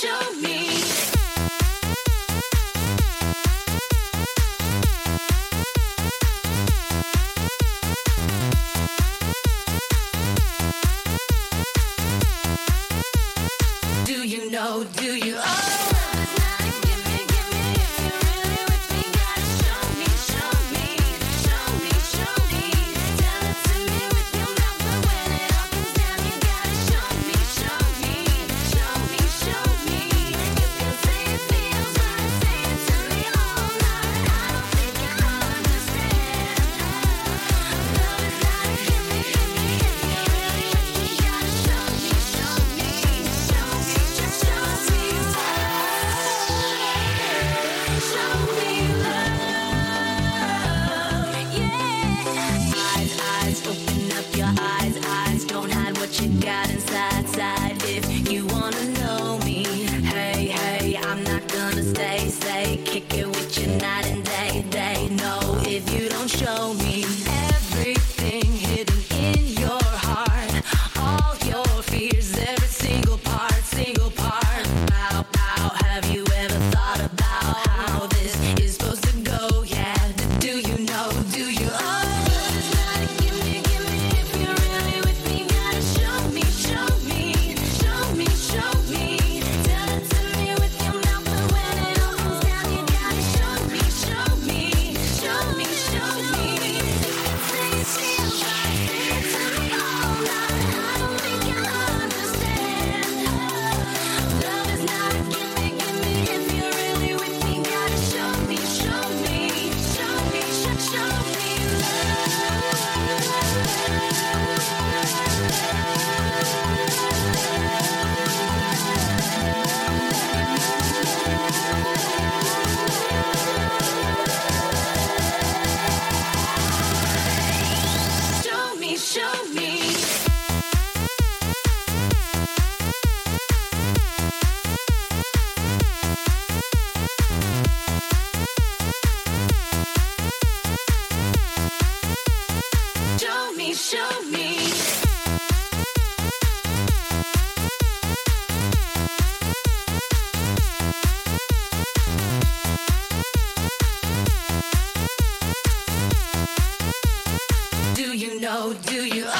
show me. Do you wanna stay, stay, kick it Oh, do you?